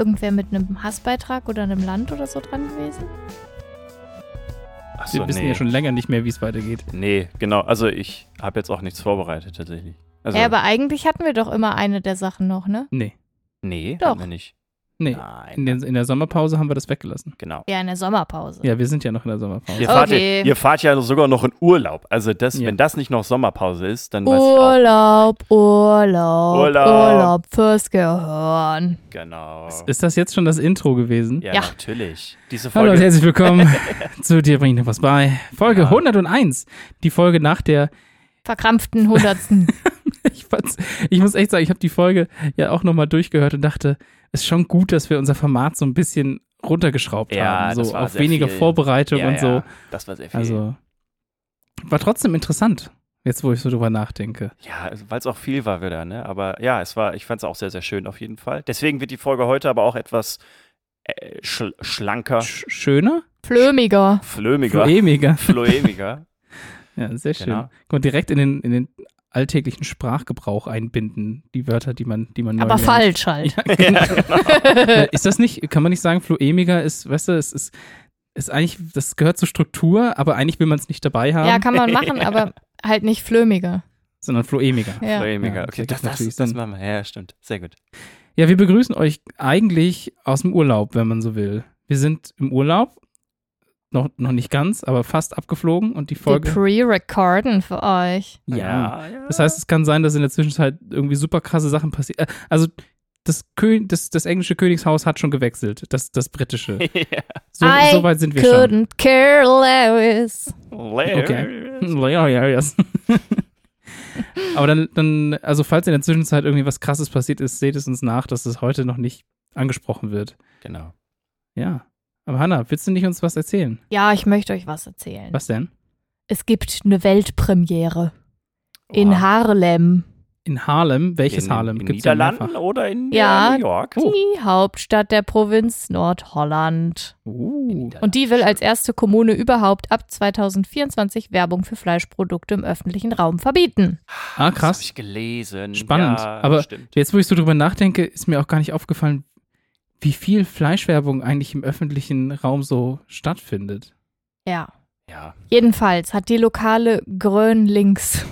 irgendwer mit einem Hassbeitrag oder einem Land oder so dran gewesen? Ach Wir wissen nee. ja schon länger nicht mehr, wie es weitergeht. Nee, genau. Also ich habe jetzt auch nichts vorbereitet tatsächlich. Also, ja, aber eigentlich hatten wir doch immer eine der Sachen noch, ne? Nee. nee, Doch. haben wir nicht. Nee. Nein. In, der, in der Sommerpause haben wir das weggelassen. genau. Ja, in der Sommerpause. Ja, wir sind ja noch in der Sommerpause. Ihr fahrt, Okay. ja, ihr fahrt ja sogar noch in Urlaub. Also das, Ja. wenn das nicht noch Sommerpause ist, dann weiß ich auch. Urlaub, Urlaub, Urlaub. Urlaub fürs Gehirn. Genau. Ist das jetzt schon das Intro gewesen? Ja, Ja. natürlich. Diese Hallo und Folge. herzlich willkommen zu dir bringt noch was bei. Folge Ja. 101. Die Folge nach der Verkrampften Hundertsten. ich, fand's, ich muss echt sagen, ich habe die Folge ja auch nochmal durchgehört und dachte, ist schon gut, dass wir unser Format so ein bisschen runtergeschraubt Ja, haben. das So war auf sehr weniger viel. Vorbereitung ja, und so. ja, das war sehr viel. Also war trotzdem interessant, jetzt wo ich so drüber nachdenke. ja, weil es auch viel war wieder, ne? Aber ja, es war, ich fand es auch sehr, sehr schön auf jeden Fall. Deswegen wird die Folge heute aber auch etwas äh, schl schlanker, Sch schöner? Flömiger. flömiger, Floemiger. floemiger. Ja, sehr schön. Genau. Man direkt in den, in den alltäglichen Sprachgebrauch einbinden, die Wörter, die man, die man neu Aber lernt. falsch halt. Ja, genau. Äh, ist das nicht, kann man nicht sagen, Floemiger ist, weißt du, es ist, ist eigentlich, das gehört zur Struktur, aber eigentlich will man es nicht dabei haben, Ja, kann man machen, aber halt nicht flömiger. sondern Floemiger. Ja. Floemiger. Ja, okay, das das, das, das machen wir. Ja, stimmt. Sehr gut. Ja, wir begrüßen euch eigentlich aus dem Urlaub, wenn man so will. Wir sind im Urlaub, noch, noch nicht ganz, aber fast abgeflogen und die Wir Folge. pre-recorden für euch. Ja. ja. Das heißt, es kann sein, dass in der Zwischenzeit irgendwie super krasse Sachen passieren. Äh, Also das, Kö das, das englische Königshaus hat schon gewechselt, das, das britische. ja. So, I so weit sind wir schon. Couldn't care less. Okay. Ja, ja, ja. Aber dann, dann, also falls in der Zwischenzeit irgendwie was krasses passiert ist, seht es uns nach, dass es heute noch nicht angesprochen wird. Genau. Ja. Aber Hanna, willst du nicht uns was erzählen? Ja, ich möchte euch was erzählen. Was denn? Es gibt eine Weltpremiere in Oha. Harlem. In Harlem? Welches in, Harlem? In Gibt's ja Niederlanden oder in Ja. äh, New York? Oh. Die Hauptstadt der Provinz Nordholland. Uh. Und die will als erste Kommune überhaupt ab 2024 Werbung für Fleischprodukte im öffentlichen Raum verbieten. Ah, Das krass. habe ich gelesen. Spannend. Ja, Aber stimmt. Jetzt, wo ich so drüber nachdenke, ist mir auch gar nicht aufgefallen, wie viel Fleischwerbung eigentlich im öffentlichen Raum so stattfindet. Ja. Ja. Jedenfalls hat die lokale Grön-Links.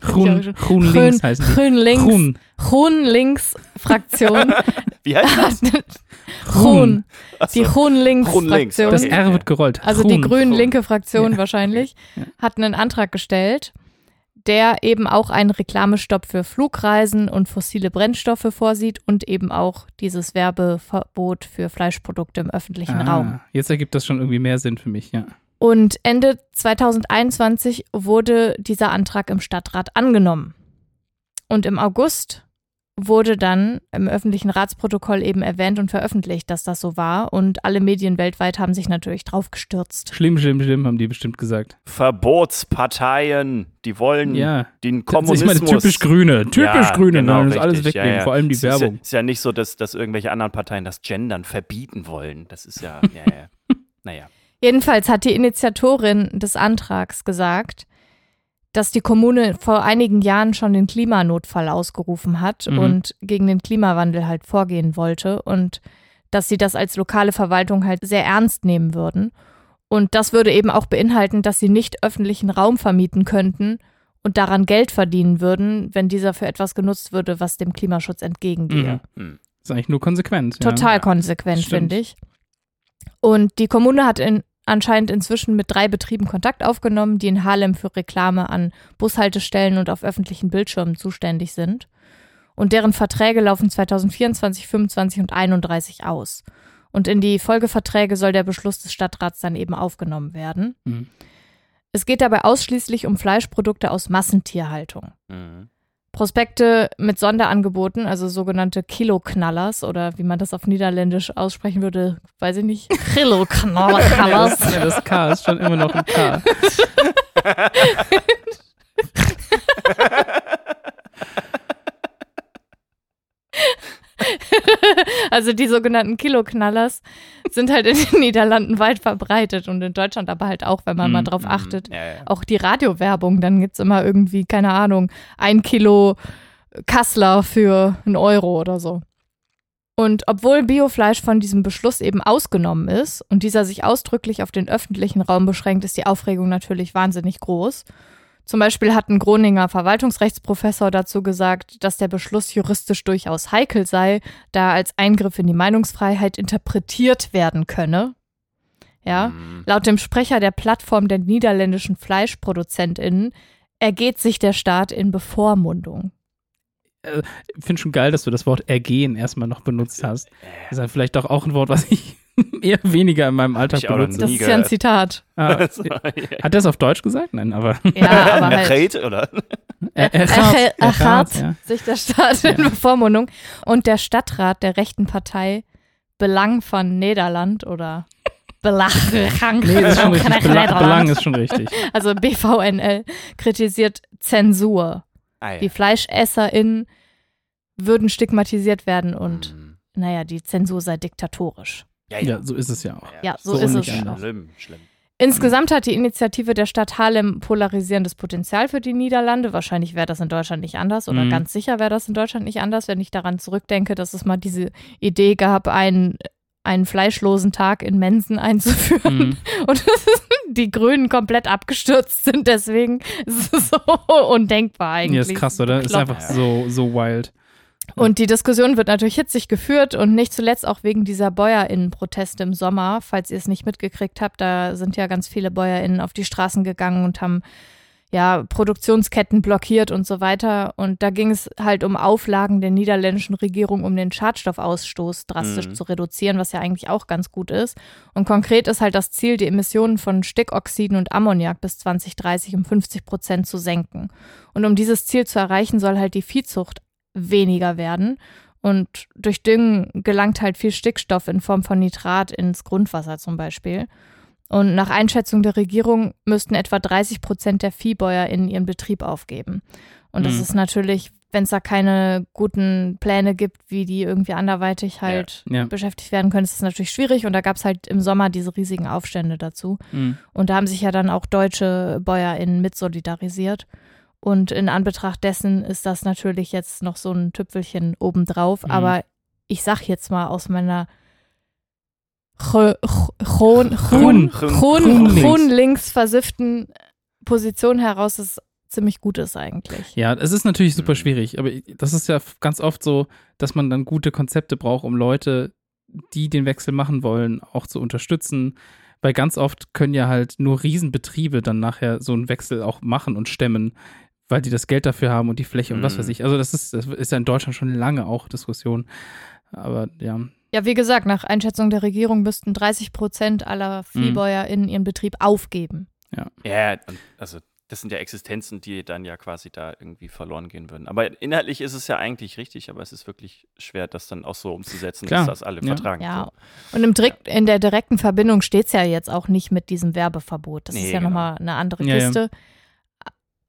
Grün, Ja, Grün links heißen die. Grün-Links. Grün. Grün-Links-Fraktion. Wie heißt das? Grün. Die. Grün-Links-Fraktion. Das. R wird gerollt. Also die Grün. grün-linke Fraktion wahrscheinlich hat einen Antrag gestellt, der eben auch einen Reklamestopp für Flugreisen und fossile Brennstoffe vorsieht und eben auch dieses Werbeverbot für Fleischprodukte im öffentlichen Ah, Raum. Jetzt ergibt das schon irgendwie mehr Sinn für mich, ja. Und Ende 2021 wurde dieser Antrag im Stadtrat angenommen. Und im August wurde dann im öffentlichen Ratsprotokoll eben erwähnt und veröffentlicht, dass das so war. Und alle Medien weltweit haben sich natürlich drauf gestürzt. Schlimm, schlimm, schlimm, haben die bestimmt gesagt. Verbotsparteien, die wollen Ja. den Das ist Kommunismus. meine typisch Grüne. Typisch Ja, Grüne, genau, wollen das alles wegnehmen, Ja, ja. vor allem die Es ist Werbung. Ja, ist ja nicht so, dass, dass irgendwelche anderen Parteien das Gendern verbieten wollen. Das ist ja, ja, ja. naja. Jedenfalls hat die Initiatorin des Antrags gesagt, dass die Kommune vor einigen Jahren schon den Klimanotfall ausgerufen hat Mhm. und gegen den Klimawandel halt vorgehen wollte und dass sie das als lokale Verwaltung halt sehr ernst nehmen würden. Und das würde eben auch beinhalten, dass sie nicht öffentlichen Raum vermieten könnten und daran Geld verdienen würden, wenn dieser für etwas genutzt würde, was dem Klimaschutz entgegengehe. Mhm. Hm. ist eigentlich nur konsequent. Total Ja. konsequent, finde ich. Und die Kommune hat in, anscheinend inzwischen mit drei Betrieben Kontakt aufgenommen, die in Harlem für Reklame an Bushaltestellen und auf öffentlichen Bildschirmen zuständig sind. Und deren Verträge laufen 2024, 25 und 31 aus. Und in die Folgeverträge soll der Beschluss des Stadtrats dann eben aufgenommen werden. Mhm. Es geht dabei ausschließlich um Fleischprodukte aus Massentierhaltung. Mhm. Prospekte mit Sonderangeboten, also sogenannte Kiloknallers oder wie man das auf Niederländisch aussprechen würde, weiß ich nicht. Kiloknallers. Ja, das K ist schon immer noch ein K. Also die sogenannten Kiloknallers sind halt in den Niederlanden weit verbreitet und in Deutschland aber halt auch, wenn man mal Mhm, drauf Mhm. achtet. Ja, ja. Auch die Radiowerbung, dann gibt's immer irgendwie, keine Ahnung, ein Kilo Kassler für einen Euro oder so. Und obwohl Biofleisch von diesem Beschluss eben ausgenommen ist und dieser sich ausdrücklich auf den öffentlichen Raum beschränkt, ist die Aufregung natürlich wahnsinnig groß. Zum Beispiel hat ein Groninger Verwaltungsrechtsprofessor dazu gesagt, dass der Beschluss juristisch durchaus heikel sei, da er als Eingriff in die Meinungsfreiheit interpretiert werden könne. Ja, Mhm. laut dem Sprecher der Plattform der niederländischen FleischproduzentInnen ergeht sich der Staat in Bevormundung. Ich finde schon geil, dass du das Wort ergehen erstmal noch benutzt hast. Das ist ja vielleicht doch auch ein Wort, was ich eher weniger in meinem Alltag benutze. Das ist ja ein. Zitat. Ah, hat er es auf Deutsch gesagt? Nein, aber Ja, aber halt. Oder? er, er, Er, er hat ja. sich der Staat in Bevormundung und der Stadtrat der rechten Partei Belang von Nederland oder Belang, Nee, ist schon richtig. Belang, Belang ist schon richtig. also BVNL, kritisiert Zensur. Ah, ja. Die FleischesserInnen würden stigmatisiert werden und, Mhm. naja, die Zensur sei diktatorisch. Ja, Ja, so ist es ja auch. Ja, so, So ist es. anders. Schlimm, schlimm. Insgesamt hat die Initiative der Stadt Haarlem polarisierendes Potenzial für die Niederlande. Wahrscheinlich wäre das in Deutschland nicht anders oder Mhm. ganz sicher wäre das in Deutschland nicht anders, wenn ich daran zurückdenke, dass es mal diese Idee gab, einen, einen fleischlosen Tag in Mensen einzuführen Mhm. und die Grünen komplett abgestürzt sind. Deswegen ist es so undenkbar eigentlich. Ja, ist krass, oder? Ist einfach so, so wild. Und die Diskussion wird natürlich hitzig geführt und nicht zuletzt auch wegen dieser BäuerInnen-Proteste im Sommer. Falls ihr es nicht mitgekriegt habt, da sind ja ganz viele BäuerInnen auf die Straßen gegangen und haben ja Produktionsketten blockiert und so weiter. Und da ging es halt um Auflagen der niederländischen Regierung, um den Schadstoffausstoß drastisch Mhm. zu reduzieren, was ja eigentlich auch ganz gut ist. Und konkret ist halt das Ziel, die Emissionen von Stickoxiden und Ammoniak bis 2030 um 50 Prozent zu senken. Und um dieses Ziel zu erreichen, soll halt die Viehzucht weniger werden. Und durch Düngen gelangt halt viel Stickstoff in Form von Nitrat ins Grundwasser zum Beispiel. Und nach Einschätzung der Regierung müssten etwa 30 Prozent der Viehbäuer in ihren Betrieb aufgeben. Und das Mhm. ist natürlich, wenn es da keine guten Pläne gibt, wie die irgendwie anderweitig halt Ja. beschäftigt werden können, ist es natürlich schwierig. Und da gab es halt im Sommer diese riesigen Aufstände dazu. Mhm. Und da haben sich ja dann auch deutsche BäuerInnen mit solidarisiert. Und in Anbetracht dessen ist das natürlich jetzt noch so ein Tüpfelchen obendrauf. Mhm. Aber ich sag jetzt mal aus meiner links versifften Position heraus, dass es ziemlich gut ist eigentlich. Ja, es ist natürlich super Mhm. schwierig, aber das ist ja ganz oft so, dass man dann gute Konzepte braucht, um Leute, die den Wechsel machen wollen, auch zu unterstützen. Weil ganz oft können ja halt nur Riesenbetriebe dann nachher so einen Wechsel auch machen und stemmen, weil die das Geld dafür haben und die Fläche und was Mhm. weiß ich. Also das ist, das ist ja in Deutschland schon lange auch Diskussion. Aber ja, Ja, wie gesagt, nach Einschätzung der Regierung müssten 30 Prozent aller ViehbäuerInnen ihren Betrieb aufgeben. Ja, und also das sind ja Existenzen, die dann ja quasi da irgendwie verloren gehen würden. Aber inhaltlich ist es ja eigentlich richtig, aber es ist wirklich schwer, das dann auch so umzusetzen, Klar, dass das alle ja. vertragen. Ja, So. und im direkt, in der direkten Verbindung steht es ja jetzt auch nicht mit diesem Werbeverbot. Das Nee, ist ja genau. nochmal eine andere Ja, ja.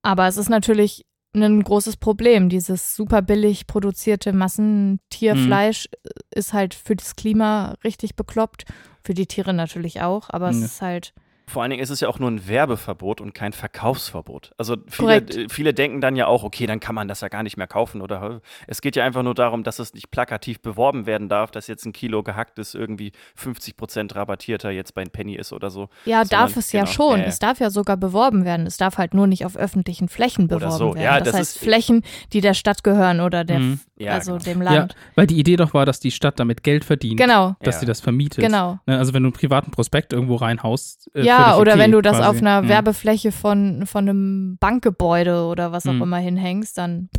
Aber es ist natürlich ein großes Problem. Dieses super billig produzierte Massentierfleisch Mhm. ist halt für das Klima richtig bekloppt. Für die Tiere natürlich auch, aber es Ja. ist halt. Vor allen Dingen ist es ja auch nur ein Werbeverbot und kein Verkaufsverbot. Also viele, Korrekt. äh, viele denken dann ja auch, okay, dann kann man das ja gar nicht mehr kaufen. Oder äh, es geht ja einfach nur darum, dass es nicht plakativ beworben werden darf, dass jetzt ein Kilo gehacktes irgendwie 50 Prozent rabattierter jetzt bei Penny ist oder so. Ja, Sondern- darf es ja genau, schon. ja, ja. Es darf ja sogar beworben werden. Es darf halt nur nicht auf öffentlichen Flächen beworben so. werden. Ja, das, das heißt ist- Flächen, die der Stadt gehören oder der, Mhm. Ja, also genau. dem ja, Land. weil die Idee doch war, dass die Stadt damit Geld verdient, Genau, dass Ja. sie das vermietet. genau. Ne, Also wenn du einen privaten Prospekt irgendwo reinhaust. Äh, ja, oder okay, wenn du das quasi. auf einer Mhm. Werbefläche von, von einem Bankgebäude oder was auch Mhm. immer hinhängst, dann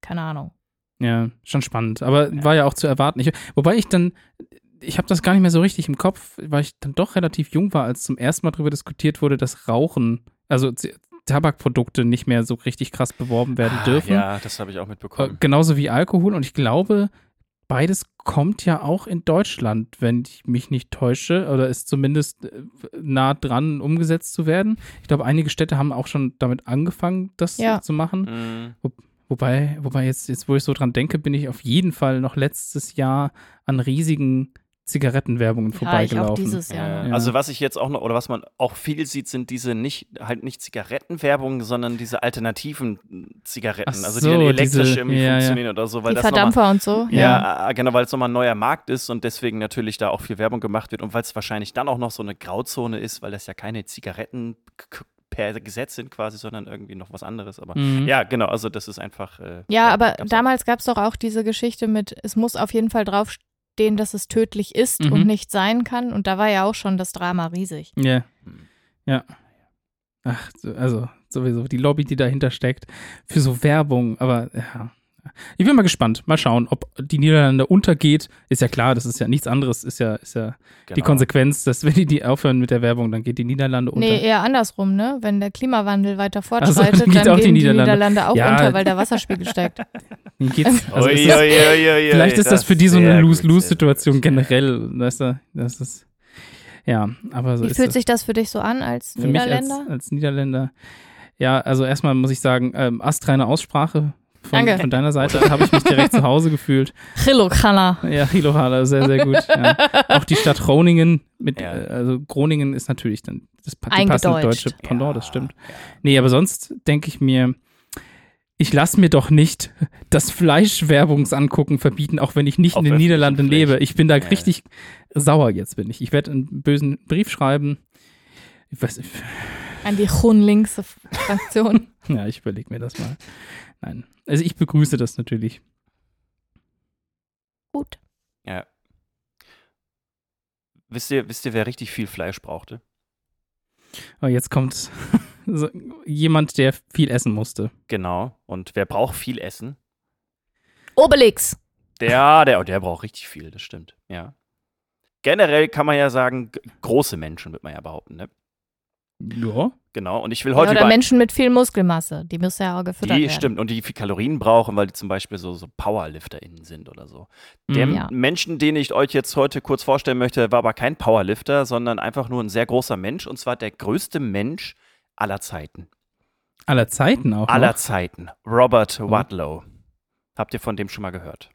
keine Ahnung. Ja, schon spannend. Aber war ja auch zu erwarten. Ich, wobei ich dann, ich habe das gar nicht mehr so richtig im Kopf, weil ich dann doch relativ jung war, als zum ersten Mal darüber diskutiert wurde, dass Rauchen, also Tabakprodukte nicht mehr so richtig krass beworben werden Ah, dürfen. Ja, das habe ich auch Äh, mitbekommen. genauso wie Alkohol. Und ich glaube, beides kommt ja auch in Deutschland, wenn ich mich nicht täusche, oder ist zumindest äh, nah dran, umgesetzt zu werden. Ich glaube, einige Städte haben auch schon damit angefangen, das Ja. zu machen. Mhm. Wobei, wobei jetzt, jetzt, wo ich so dran denke, bin ich auf jeden Fall noch letztes Jahr an riesigen Zigarettenwerbungen Ja, ich auch vorbeigelaufen. dieses Jahr. Ja. Also was ich jetzt auch noch, oder was man auch viel sieht, sind diese nicht, halt nicht Zigarettenwerbung, sondern diese alternativen Zigaretten, Ach also die dann so, elektrisch diese- irgendwie ja, ja. funktionieren oder so, weil Die das nochmal Verdampfer und so. Ja, äh, genau, weil es nochmal ein neuer Markt ist und deswegen natürlich da auch viel Werbung gemacht wird und weil es wahrscheinlich dann auch noch so eine Grauzone ist, weil das ja keine Zigaretten per Gesetz sind quasi, sondern irgendwie noch was anderes. Aber Mhm. ja, genau, also das ist einfach. Äh, Ja, aber damals gab es doch auch diese Geschichte mit, es muss auf jeden Fall draufstehen, dass es tödlich ist Mhm. und nicht sein kann. Und da war ja auch schon das Drama riesig. Ja. Hm. Ja. Ach, so- also sowieso die Lobby, die dahinter steckt, für so Werbung, aber ja. Ich bin mal gespannt. Mal schauen, ob die Niederlande untergeht. Ist ja klar, das ist ja nichts anderes, ist ja, ist ja die Genau. Konsequenz, dass wenn die, die aufhören mit der Werbung, dann geht die Niederlande unter. Nee, eher andersrum, ne? Wenn der Klimawandel weiter fortschreitet, dann geht dann auch die gehen die Niederlande. Niederlande auch Ja. unter, weil der Wasserspiegel steigt. Dann geht's, also Ui, ist das, ui, ui, ui, vielleicht ist das für die so eine Lose-Lose-Situation generell. Weißt du, das ist. Ja, aber so Wie ist fühlt es. sich das für dich so an als Für mich als, Niederländer? als Niederländer. Ja, also erstmal muss ich sagen, ähm, astreine Aussprache von, Danke. von deiner Seite habe ich mich direkt zu Hause gefühlt. Chilo Kana. Ja, Hilohana, sehr, sehr gut. Ja. Auch die Stadt Groningen, mit, Ja. äh, also Groningen ist natürlich dann das die passende deutsche Pendant, das Ja, stimmt. ja. Nee, aber sonst denke ich mir, ich lasse mir doch nicht das Fleischwerbungsangucken verbieten, auch wenn ich nicht Auf in den Niederlanden Flächen. lebe. Ich bin da Ja. richtig sauer jetzt, bin ich. Ich werde einen bösen Brief schreiben. Ich weiß, An die GroenLinks-Fraktion. Ja, ich überlege mir das mal. Nein. Also ich begrüße das natürlich. Gut. Ja. Wisst ihr, wisst ihr, wer richtig viel Fleisch brauchte? Aber jetzt kommt so, jemand, der viel essen musste. Genau. Und wer braucht viel Essen? Obelix. Der, der, der braucht richtig viel, das stimmt. Ja. Generell kann man ja sagen, große Menschen, wird man ja behaupten, ne? Ja. Genau. Und ich will Ja, heute oder über Menschen mit viel Muskelmasse. Die müssen ja auch gefüttert die werden. stimmt und die viel Kalorien brauchen, weil die zum Beispiel so, so PowerlifterInnen sind oder so. Der Mhm. Ja. Menschen, den ich euch jetzt heute kurz vorstellen möchte, war aber kein Powerlifter, sondern einfach nur ein sehr großer Mensch und zwar der größte Mensch aller Zeiten. Aller Zeiten auch. Aller noch. Zeiten. Robert Mhm. Wadlow. Habt ihr von dem schon mal gehört?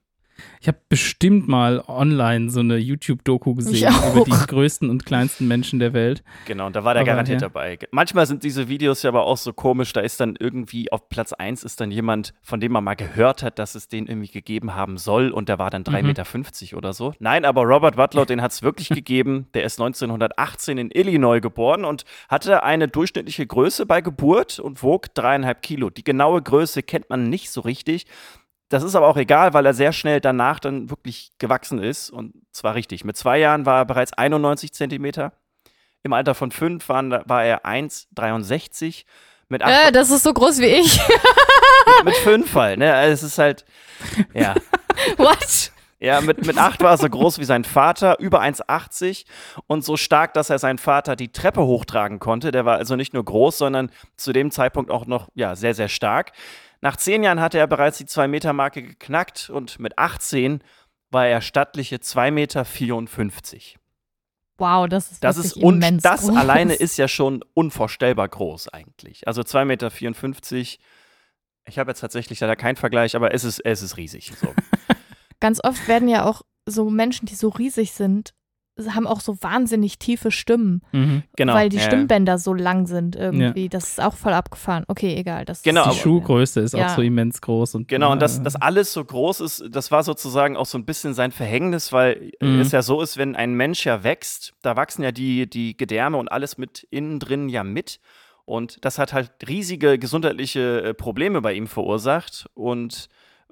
Ich habe bestimmt mal online so eine YouTube-Doku gesehen über die größten und kleinsten Menschen der Welt. Genau, und da war der Aber, garantiert ja. dabei. Manchmal sind diese Videos ja aber auch so komisch, da ist dann irgendwie auf Platz 1 ist dann jemand, von dem man mal gehört hat, dass es den irgendwie gegeben haben soll und der war dann 3,50 Mhm. Meter oder so. Nein, aber Robert Wadlow, den hat es wirklich gegeben. Der ist 1918 in Illinois geboren und hatte eine durchschnittliche Größe bei Geburt und wog dreieinhalb Kilo. Die genaue Größe kennt man nicht so richtig. Das ist aber auch egal, weil er sehr schnell danach dann wirklich gewachsen ist. Und zwar richtig. Mit zwei Jahren war er bereits 91 Zentimeter. Im Alter von fünf waren, war er 1,63. Mit, acht, Äh, das ist so groß wie ich. mit fünf halt. Ne? Also es ist halt, ja. What? Ja, mit, mit acht war er so groß wie sein Vater, über 1,80 und so stark, dass er seinen Vater die Treppe hochtragen konnte. Der war also nicht nur groß, sondern zu dem Zeitpunkt auch noch ja, sehr, sehr stark. Nach zehn Jahren hatte er bereits die 2-Meter-Marke geknackt und mit 18 war er stattliche 2,54 Meter. Wow, das ist Das ist und immens das groß. alleine ist ja schon unvorstellbar groß eigentlich. Also 2,54 Meter. Ich habe jetzt tatsächlich leider keinen Vergleich, aber es ist, es ist riesig. So. Ganz oft werden ja auch so Menschen, die so riesig sind, haben auch so wahnsinnig tiefe Stimmen, Mhm. Genau. weil die ja, ja. Stimmbänder so lang sind irgendwie. Das ist auch voll abgefahren. Okay, egal. Das Genau, ist Die aber- Schuhgröße ist Ja. auch so immens groß. Und, Genau, und äh, dass das alles so groß ist, das war sozusagen auch so ein bisschen sein Verhängnis, weil Mhm. es ja so ist, wenn ein Mensch ja wächst, da wachsen ja die, die Gedärme und alles mit innen drin ja mit. Und das hat halt riesige gesundheitliche äh, Probleme bei ihm verursacht. Und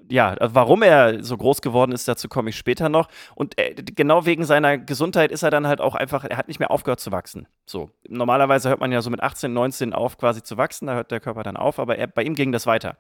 ja, warum er so groß geworden ist, dazu komme ich später noch. Und äh, genau wegen seiner Gesundheit ist er dann halt auch einfach, er hat nicht mehr aufgehört zu wachsen. So, normalerweise hört man ja so mit 18, 19 auf quasi zu wachsen, da hört der Körper dann auf, aber er, bei ihm ging das weiter.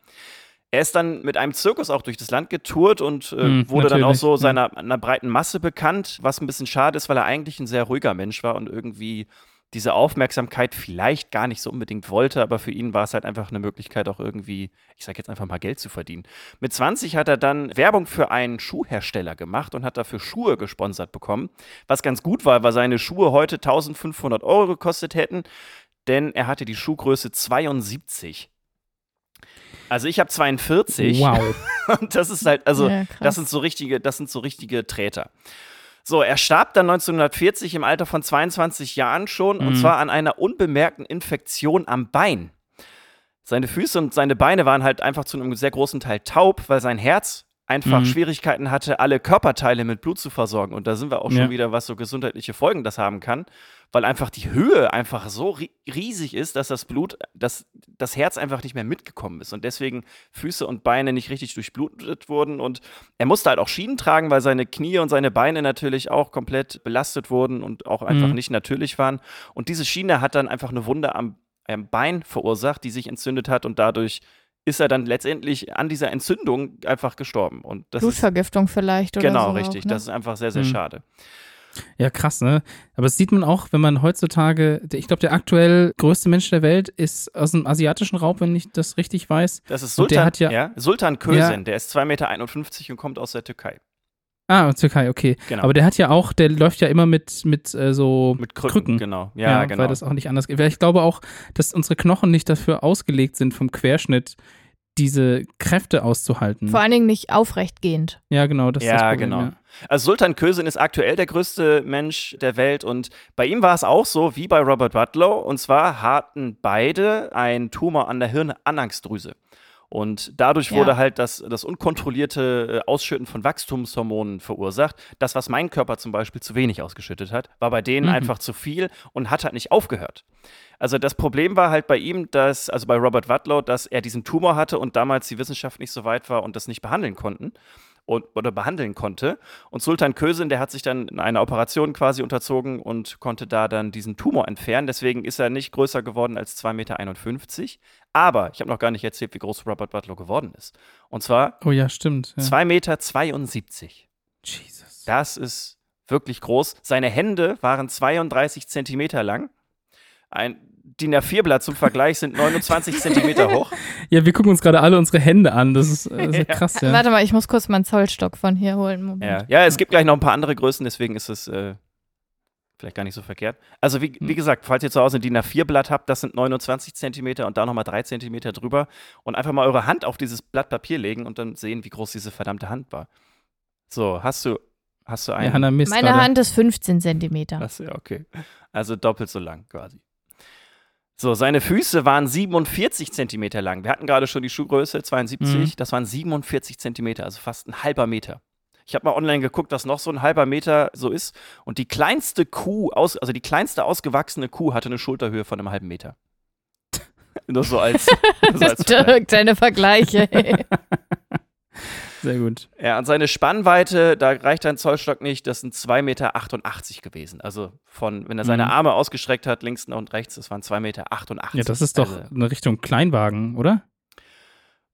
Er ist dann mit einem Zirkus auch durch das Land getourt und äh, Mm, wurde dann auch so ja. seiner einer breiten Masse bekannt, was ein bisschen schade ist, weil er eigentlich ein sehr ruhiger Mensch war und irgendwie diese Aufmerksamkeit vielleicht gar nicht so unbedingt wollte, aber für ihn war es halt einfach eine Möglichkeit, auch irgendwie, ich sage jetzt einfach mal Geld zu verdienen. Mit 20 hat er dann Werbung für einen Schuhhersteller gemacht und hat dafür Schuhe gesponsert bekommen, was ganz gut war, weil seine Schuhe heute 1500 Euro gekostet hätten, denn er hatte die Schuhgröße 72. Also ich habe 42 Wow. und das ist halt, also Ja, das sind so richtige, das sind so richtige Träter. So, er starb dann 1940 im Alter von 22 Jahren schon Mhm. und zwar an einer unbemerkten Infektion am Bein. Seine Füße und seine Beine waren halt einfach zu einem sehr großen Teil taub, weil sein Herz einfach Mhm. Schwierigkeiten hatte, alle Körperteile mit Blut zu versorgen. Und da sind wir auch schon Ja. wieder, was so gesundheitliche Folgen das haben kann, weil einfach die Höhe einfach so ri riesig ist, dass das Blut, dass das Herz einfach nicht mehr mitgekommen ist und deswegen Füße und Beine nicht richtig durchblutet wurden. Und er musste halt auch Schienen tragen, weil seine Knie und seine Beine natürlich auch komplett belastet wurden und auch einfach Mhm. nicht natürlich waren. Und diese Schiene hat dann einfach eine Wunde am, am Bein verursacht, die sich entzündet hat und dadurch ist er dann letztendlich an dieser Entzündung einfach gestorben. Und das ist Blutvergiftung vielleicht oder genau so. richtig. Auch, ne? Das ist einfach sehr, sehr Mhm. schade. Ja, krass, ne? Aber das sieht man auch, wenn man heutzutage, ich glaube, der aktuell größte Mensch der Welt ist aus dem asiatischen Raum, wenn ich das richtig weiß. Das ist Und der Sultan, hat ja- ja, Sultan Kösen, Ja. der ist 2,51 Meter und kommt aus der Türkei. Ah, Türkei, okay. Genau. Aber der hat ja auch, der läuft ja immer mit, mit äh, so Mit Krücken, Krücken. genau. Ja, genau. Weil das auch nicht anders geht. Weil ich glaube auch, dass unsere Knochen nicht dafür ausgelegt sind, vom Querschnitt diese Kräfte auszuhalten. Vor allen Dingen nicht aufrechtgehend. ja, genau, das ist Ja, das Problem, genau. Ja. Also Sultan Kösen ist aktuell der größte Mensch der Welt und bei ihm war es auch so wie bei Robert Butlow und zwar hatten beide einen Tumor an der Hirnanhangsdrüse. Und dadurch Ja. wurde halt das, das unkontrollierte äh, Ausschütten von Wachstumshormonen verursacht. Das, was mein Körper zum Beispiel zu wenig ausgeschüttet hat, war bei denen Mhm. einfach zu viel und hat halt nicht aufgehört. Also das Problem war halt bei ihm, dass, also bei Robert Wadlow, dass er diesen Tumor hatte und damals die Wissenschaft nicht so weit war und das nicht behandeln konnten und, oder behandeln konnte. Und Sultan Kösen, der hat sich dann in einer Operation quasi unterzogen und konnte da dann diesen Tumor entfernen. Deswegen ist er nicht größer geworden als 2,51 Meter. Aber ich habe noch gar nicht erzählt, wie groß Robert Wadlow geworden ist. Und zwar Oh ja, stimmt. Ja. 2,72 Meter. Jesus. Das ist wirklich groß. Seine Hände waren 32 Zentimeter lang. Ein DIN A4-Blatt zum Vergleich sind 29 Zentimeter hoch. Ja, wir gucken uns gerade alle unsere Hände an. Das ist, das ist ja krass, ja. Warte mal, ich muss kurz meinen Zollstock von hier holen. Moment. Ja. ja, es gibt gleich noch ein paar andere Größen, deswegen ist es äh, vielleicht gar nicht so verkehrt. Also wie, wie Hm. gesagt, falls ihr zu Hause ein DIN A4-Blatt habt, das sind 29 Zentimeter und da nochmal 3 Zentimeter drüber und einfach mal eure Hand auf dieses Blatt Papier legen und dann sehen, wie groß diese verdammte Hand war. So, hast du, hast du einen? ja, Meine gerade. Hand ist 15 Zentimeter. Achso, ja, okay. Also doppelt so lang quasi. So, seine Füße waren 47 Zentimeter lang. Wir hatten gerade schon die Schuhgröße 72, Mhm. das waren 47 Zentimeter, also fast ein halber Meter. Ich habe mal online geguckt, was noch so ein halber Meter so ist. Und die kleinste Kuh, aus, also die kleinste ausgewachsene Kuh hatte eine Schulterhöhe von einem halben Meter. Nur so als, so als. Dirk, deine Vergleiche. Sehr gut. Ja, und seine Spannweite, da reicht ein Zollstock nicht, das sind 2,88 Meter gewesen. Also von, wenn er seine Mhm. Arme ausgestreckt hat, links und rechts, das waren 2,88 Meter. Ja, das ist doch Also, eine Richtung Kleinwagen, oder?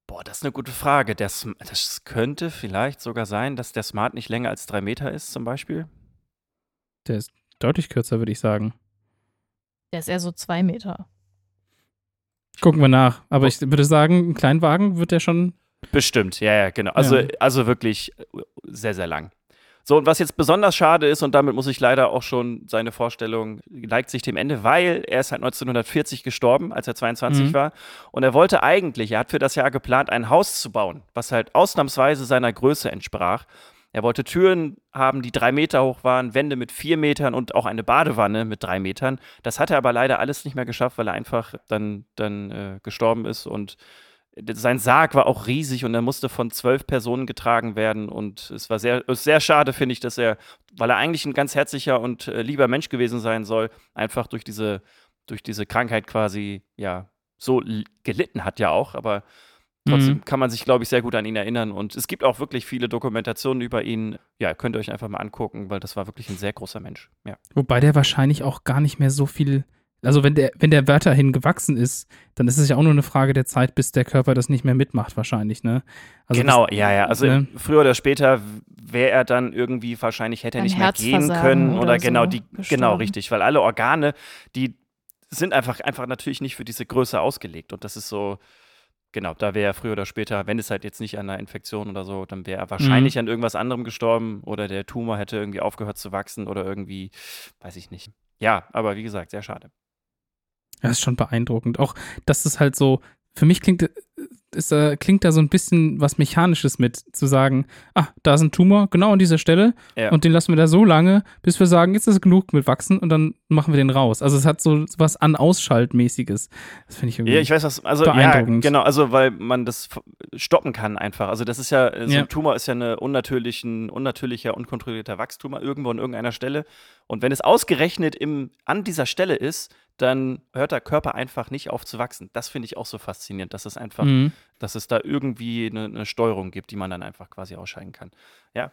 boah, das ist eine gute Frage. Der, Sm- das könnte vielleicht sogar sein, dass der Smart nicht länger als drei Meter ist, zum Beispiel. Der ist deutlich kürzer, würde ich sagen. Der ist eher so zwei Meter. Gucken wir nach. Aber ich würde sagen, ein Kleinwagen wird der schon. Bestimmt, ja, ja, genau. Also, Ja. also wirklich äh, sehr, sehr lang. So, und was jetzt besonders schade ist, und damit muss ich leider auch schon seine Vorstellung neigt sich dem Ende, weil er ist halt 1940 gestorben, als er 22 Mhm. war. Und er wollte eigentlich, er hat für das Jahr geplant, ein Haus zu bauen, was halt ausnahmsweise seiner Größe entsprach. Er wollte Türen haben, die drei Meter hoch waren, Wände mit vier Metern und auch eine Badewanne mit drei Metern. Das hat er aber leider alles nicht mehr geschafft, weil er einfach dann, dann äh, gestorben ist und sein Sarg war auch riesig und er musste von zwölf Personen getragen werden. Und es war sehr, es ist sehr schade, finde ich, dass er, weil er eigentlich ein ganz herzlicher und äh, lieber Mensch gewesen sein soll, einfach durch diese, durch diese Krankheit quasi, ja, so gelitten hat ja auch. Aber trotzdem Mhm. kann man sich, glaube ich, sehr gut an ihn erinnern. Und es gibt auch wirklich viele Dokumentationen über ihn. Ja, könnt ihr euch einfach mal angucken, weil das war wirklich ein sehr großer Mensch. Ja. Wobei der wahrscheinlich auch gar nicht mehr so viel. Also wenn der, wenn der weiterhin gewachsen ist, dann ist es ja auch nur eine Frage der Zeit, bis der Körper das nicht mehr mitmacht, wahrscheinlich, ne? Also genau, ja, ja. Also ne? früher oder später wäre er dann irgendwie, wahrscheinlich hätte er nicht mehr gehen können oder, oder genau so die, genau gestorben. richtig, weil alle Organe, die sind einfach, einfach natürlich nicht für diese Größe ausgelegt und das ist so, genau, da wäre er früher oder später, wenn es halt jetzt nicht an einer Infektion oder so, dann wäre er wahrscheinlich an irgendwas anderem gestorben oder der Tumor hätte irgendwie aufgehört zu wachsen oder irgendwie, weiß ich nicht. Ja, aber wie gesagt, sehr schade. Ja, ist schon beeindruckend. Auch, dass es halt so, für mich klingt, ist, äh, klingt da so ein bisschen was Mechanisches mit, zu sagen, ah, da ist ein Tumor, genau an dieser Stelle, Ja. und den lassen wir da so lange, bis wir sagen, jetzt ist genug mit wachsen und dann machen wir den raus. Also es hat so was an-Ausschalt-mäßiges. Das finde ich irgendwie. Ja, ich weiß was, also ja, Beeindruckend. genau, also weil man das stoppen kann einfach. Also das ist ja, äh, so Ja. ein Tumor ist ja eine unnatürlichen, unnatürlicher, unkontrollierter Wachstum irgendwo an irgendeiner Stelle. Und wenn es ausgerechnet im, an dieser Stelle ist, dann hört der Körper einfach nicht auf zu wachsen. Das finde ich auch so faszinierend, dass es einfach, Mhm. dass es da irgendwie eine, eine Steuerung gibt, die man dann einfach quasi ausschalten kann. Ja,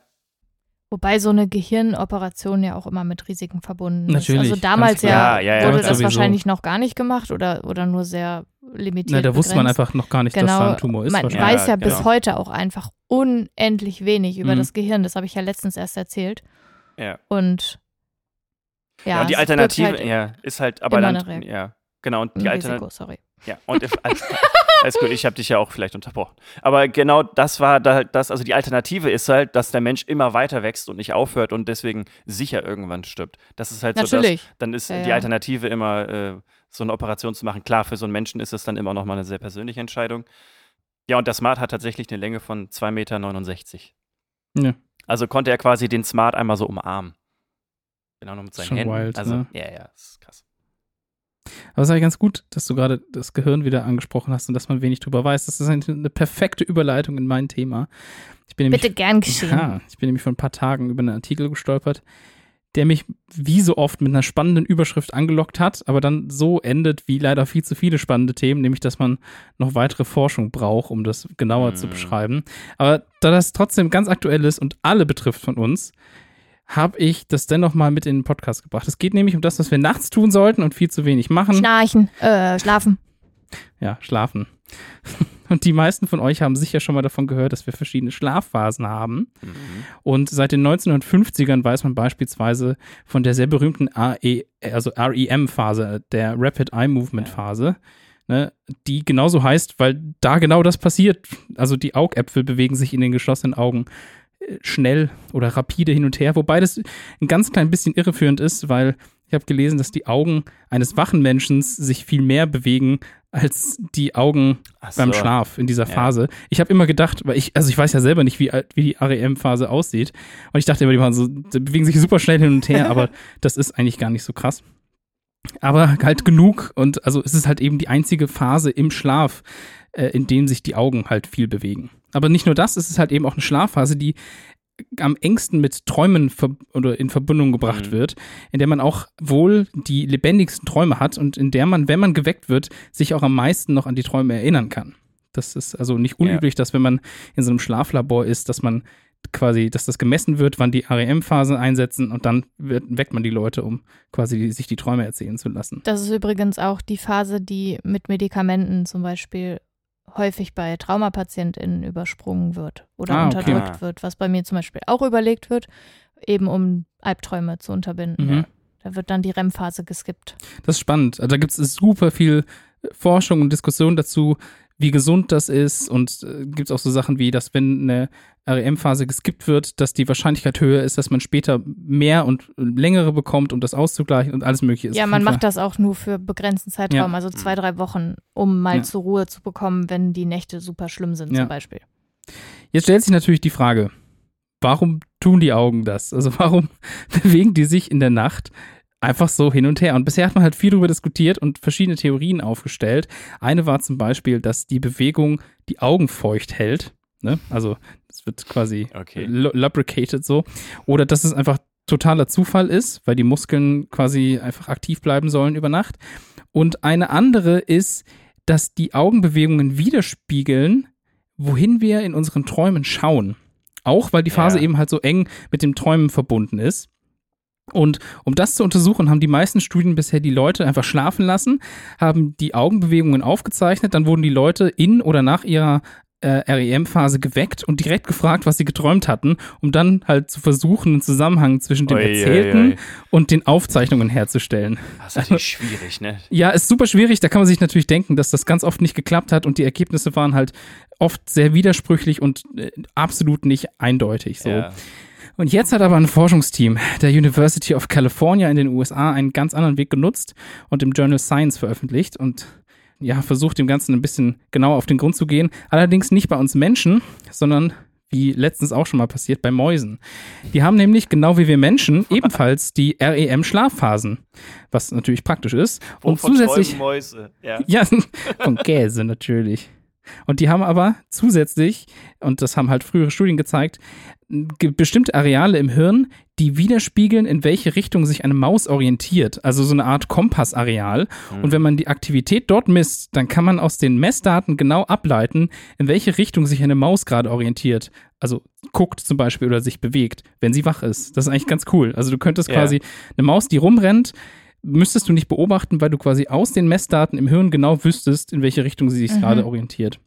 Wobei so eine Gehirnoperation ja auch immer mit Risiken verbunden Natürlich, ist. Also ganz damals ja, Ja, ja, ja, wurde das Sowieso. wahrscheinlich noch gar nicht gemacht oder, oder nur sehr limitiert. Na, da wusste man begrenzt. einfach noch gar nicht, dass da Genau, ein Tumor ist. man weiß ja bis genau. heute auch einfach unendlich wenig über Mhm. das Gehirn. Das habe ich ja letztens erst erzählt. ja. Und ja, Ja, und die Alternative, halt ja, ist halt, aber immer dann, ja, genau, und die Risiko, Alternative, sorry. Ja, und if, alles, alles gut, ich habe dich ja auch vielleicht unterbrochen. Aber genau das war da halt das, also die Alternative ist halt, dass der Mensch immer weiter wächst und nicht aufhört und deswegen sicher irgendwann stirbt. Das ist halt so Natürlich. das, dann ist Ja, die. Alternative immer, äh, so eine Operation zu machen. Klar, für so einen Menschen ist es dann immer noch mal eine sehr persönliche Entscheidung. Ja, und der Smart hat tatsächlich eine Länge von 2,69 Meter. Ja. Also konnte er quasi den Smart einmal so umarmen. Genau, nur mit seinen Schon Händen. wild, also, ne? ja, ja, das ist krass. Aber es ist eigentlich ganz gut, dass du gerade das Gehirn wieder angesprochen hast und dass man wenig drüber weiß. Das ist eine, perfekte Überleitung in mein Thema. Ich bin nämlich, Bitte gern geschehen. Ja, ich bin nämlich vor ein paar Tagen über einen Artikel gestolpert, der mich wie so oft mit einer spannenden Überschrift angelockt hat, aber dann so endet wie leider viel zu viele spannende Themen, nämlich dass man noch weitere Forschung braucht, um das genauer zu Mhm. beschreiben. Aber da das trotzdem ganz aktuell ist und alle betrifft von uns, habe ich das dennoch mal mit in den Podcast gebracht. Es geht nämlich um das, was wir nachts tun sollten und viel zu wenig machen. Schnarchen, äh, schlafen. Ja, schlafen. Und die meisten von euch haben sicher schon mal davon gehört, dass wir verschiedene Schlafphasen haben. Mhm. Und seit den 1950ern weiß man beispielsweise von der sehr berühmten AE, also REM-Phase, der Rapid Eye Movement-Phase, ne, die genauso heißt, weil da genau das passiert. Also die Augäpfel bewegen sich in den geschlossenen Augen schnell oder rapide hin und her, wobei das ein ganz klein bisschen irreführend ist, weil ich habe gelesen, dass die Augen eines wachen Menschen sich viel mehr bewegen als die Augen Ach beim so. Schlaf in dieser Ja. Phase. Ich habe immer gedacht, weil ich, also ich weiß ja selber nicht, wie, wie die REM-Phase aussieht. Und ich dachte immer, die, machen so, die bewegen sich super schnell hin und her, aber das ist eigentlich gar nicht so krass. Aber halt genug und also es ist halt eben die einzige Phase im Schlaf, äh, in dem sich die Augen halt viel bewegen. Aber nicht nur das, es ist halt eben auch eine Schlafphase, die am engsten mit Träumen ver oder in Verbindung gebracht Mhm. wird, in der man auch wohl die lebendigsten Träume hat und in der man, wenn man geweckt wird, sich auch am meisten noch an die Träume erinnern kann. Das ist also nicht unüblich, dass wenn man in so einem Schlaflabor ist, dass man quasi, dass das gemessen wird, wann die REM-Phasen einsetzen und dann wird, weckt man die Leute, um quasi die, sich die Träume erzählen zu lassen. Das ist übrigens auch die Phase, die mit Medikamenten zum Beispiel häufig bei TraumapatientInnen übersprungen wird oder Ah, okay. unterdrückt Ah. wird, was bei mir zum Beispiel auch überlegt wird, eben um Albträume zu unterbinden. Mhm. Da wird dann die REM-Phase geskippt. Das ist spannend. Also da gibt es super viel Forschung und Diskussion dazu, wie gesund das ist und äh, gibt es auch so Sachen wie, dass wenn eine REM-Phase geskippt wird, dass die Wahrscheinlichkeit höher ist, dass man später mehr und längere bekommt, um das auszugleichen und alles mögliche ist. ja, man macht das auch nur für begrenzten Zeitraum, Ja. also zwei, drei Wochen, um mal Ja. zur Ruhe zu bekommen, wenn die Nächte super schlimm sind Ja. zum Beispiel. Jetzt stellt sich natürlich die Frage, warum tun die Augen das? Also warum bewegen die sich in der Nacht einfach so hin und her? Und bisher hat man halt viel darüber diskutiert und verschiedene Theorien aufgestellt. Eine war zum Beispiel, dass die Bewegung die Augen feucht hält. Ne? Also es wird quasi Okay. lu- lubricated so. Oder dass es einfach totaler Zufall ist, weil die Muskeln quasi einfach aktiv bleiben sollen über Nacht. Und eine andere ist, dass die Augenbewegungen widerspiegeln, wohin wir in unseren Träumen schauen. Auch weil die Phase Ja. eben halt so eng mit dem Träumen verbunden ist. Und um das zu untersuchen, haben die meisten Studien bisher die Leute einfach schlafen lassen, haben die Augenbewegungen aufgezeichnet, dann wurden die Leute in oder nach ihrer äh, REM-Phase geweckt und direkt gefragt, was sie geträumt hatten, um dann halt zu versuchen, einen Zusammenhang zwischen dem ui, Erzählten ui. und den Aufzeichnungen herzustellen. Das ist natürlich schwierig, ne? Ja, ist super schwierig. Da kann man sich natürlich denken, dass das ganz oft nicht geklappt hat und die Ergebnisse waren halt oft sehr widersprüchlich und äh, absolut nicht eindeutig. So. Ja. Und jetzt hat aber ein Forschungsteam der University of California in den USA einen ganz anderen Weg genutzt und im Journal Science veröffentlicht. Und ja, versucht dem Ganzen ein bisschen genauer auf den Grund zu gehen. Allerdings nicht bei uns Menschen, sondern wie letztens auch schon mal passiert bei Mäusen. Die haben nämlich, genau wie wir Menschen, ebenfalls die REM-Schlafphasen, was natürlich praktisch ist. Und Wovon zusätzlich. Mäuse. Ja. Ja, von Käse natürlich. Und die haben aber zusätzlich, und das haben halt frühere Studien gezeigt, ge- bestimmte Areale im Hirn, die widerspiegeln, in welche Richtung sich eine Maus orientiert. Also so eine Art Kompassareal. Und wenn man die Aktivität dort misst, dann kann man aus den Messdaten genau ableiten, in welche Richtung sich eine Maus gerade orientiert. Also guckt zum Beispiel oder sich bewegt, wenn sie wach ist. Das ist eigentlich ganz cool. Also du könntest Ja. quasi eine Maus, die rumrennt, müsstest du nicht beobachten, weil du quasi aus den Messdaten im Hirn genau wüsstest, in welche Richtung sie sich Mhm. gerade orientiert.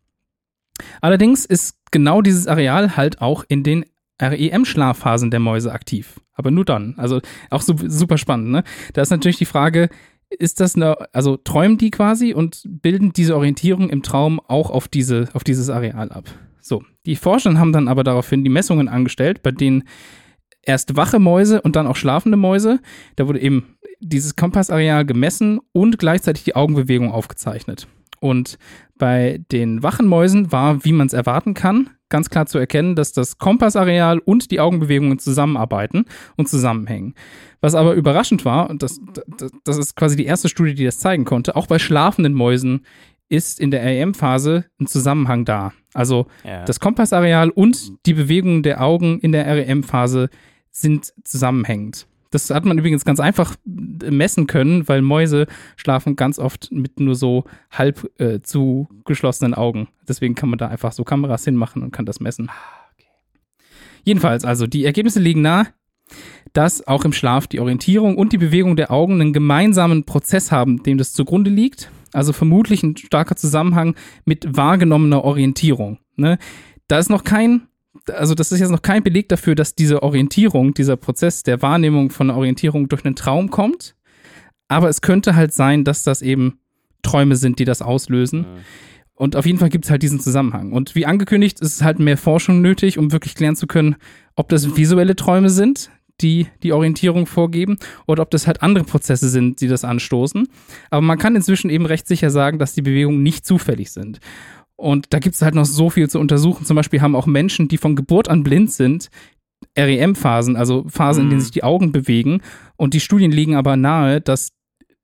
Allerdings ist genau dieses Areal halt auch in den REM-Schlafphasen der Mäuse aktiv. Aber nur dann. Also auch su super spannend, ne? Da ist natürlich die Frage, ist das eine, also träumen die quasi und bilden diese Orientierung im Traum auch auf, diese, auf dieses Areal ab? So, die Forscher haben dann aber daraufhin die Messungen angestellt, bei denen erst wache Mäuse und dann auch schlafende Mäuse, da wurde eben dieses Kompassareal gemessen und gleichzeitig die Augenbewegung aufgezeichnet. Und bei den wachen Mäusen war, wie man es erwarten kann, ganz klar zu erkennen, dass das Kompassareal und die Augenbewegungen zusammenarbeiten und zusammenhängen. Was aber überraschend war, und das, das, das ist quasi die erste Studie, die das zeigen konnte, auch bei schlafenden Mäusen ist in der REM-Phase ein Zusammenhang da. Also Ja. das Kompassareal und die Bewegungen der Augen in der REM-Phase sind zusammenhängend. Das hat man übrigens ganz einfach messen können, weil Mäuse schlafen ganz oft mit nur so halb äh, zugeschlossenen Augen. Deswegen kann man da einfach so Kameras hinmachen und kann das messen. Jedenfalls, also die Ergebnisse liegen nahe, dass auch im Schlaf die Orientierung und die Bewegung der Augen einen gemeinsamen Prozess haben, dem das zugrunde liegt. Also vermutlich ein starker Zusammenhang mit wahrgenommener Orientierung. Ne? Da ist noch kein, also das ist jetzt noch kein Beleg dafür, dass diese Orientierung, dieser Prozess der Wahrnehmung von Orientierung durch einen Traum kommt. Aber es könnte halt sein, dass das eben Träume sind, die das auslösen. Mhm. Und auf jeden Fall gibt es halt diesen Zusammenhang. Und wie angekündigt, ist es halt mehr Forschung nötig, um wirklich klären zu können, ob das visuelle Träume sind, die die Orientierung vorgeben, oder ob das halt andere Prozesse sind, die das anstoßen. Aber man kann inzwischen eben recht sicher sagen, dass die Bewegungen nicht zufällig sind. Und da gibt es halt noch so viel zu untersuchen. Zum Beispiel haben auch Menschen, die von Geburt an blind sind, REM-Phasen, also Phasen, in denen Mhm. sich die Augen bewegen. Und die Studien liegen aber nahe, dass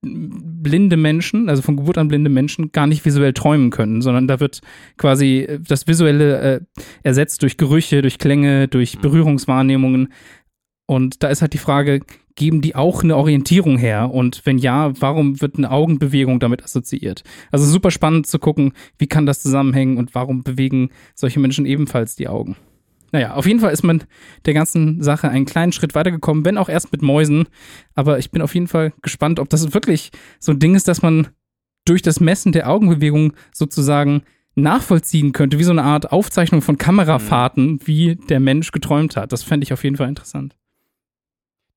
blinde Menschen, also von Geburt an blinde Menschen, gar nicht visuell träumen können, sondern da wird quasi äh, das Visuelle äh, ersetzt durch Gerüche, durch Klänge, durch Mhm. Berührungswahrnehmungen. Und da ist halt die Frage, geben die auch eine Orientierung her? Und wenn ja, warum wird eine Augenbewegung damit assoziiert? Also super spannend zu gucken, wie kann das zusammenhängen und warum bewegen solche Menschen ebenfalls die Augen? Naja, auf jeden Fall ist man der ganzen Sache einen kleinen Schritt weitergekommen, wenn auch erst mit Mäusen. Aber ich bin auf jeden Fall gespannt, ob das wirklich so ein Ding ist, dass man durch das Messen der Augenbewegung sozusagen nachvollziehen könnte, wie so eine Art Aufzeichnung von Kamerafahrten, wie der Mensch geträumt hat. Das fände ich auf jeden Fall interessant.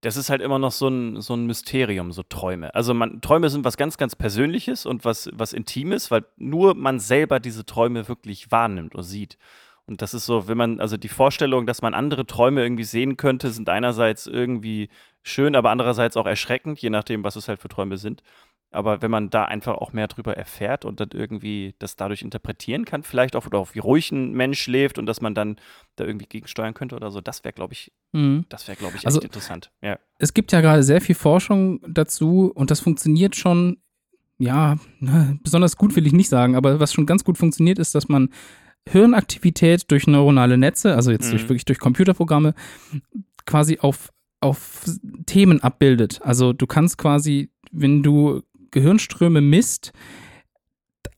Das ist halt immer noch so ein, so ein Mysterium, so Träume. Also man, Träume sind was ganz, ganz Persönliches und was, was Intimes, weil nur man selber diese Träume wirklich wahrnimmt und sieht. Und das ist so, wenn man, also die Vorstellung, dass man andere Träume irgendwie sehen könnte, sind einerseits irgendwie schön, aber andererseits auch erschreckend, je nachdem, was es halt für Träume sind. Aber wenn man da einfach auch mehr drüber erfährt und dann irgendwie das dadurch interpretieren kann, vielleicht auch, oder auch wie ruhig ein Mensch schläft und dass man dann da irgendwie gegensteuern könnte oder so, das wäre, glaube ich, Mhm. das wäre, glaube ich, echt Also- interessant. Ja. es gibt ja gerade sehr viel Forschung dazu und das funktioniert schon, ja, ne, besonders gut will ich nicht sagen, aber was schon ganz gut funktioniert, ist, dass man Hirnaktivität durch neuronale Netze, also jetzt durch, Mhm. wirklich durch Computerprogramme, quasi auf, auf Themen abbildet. Also du kannst quasi, wenn du Gehirnströme misst,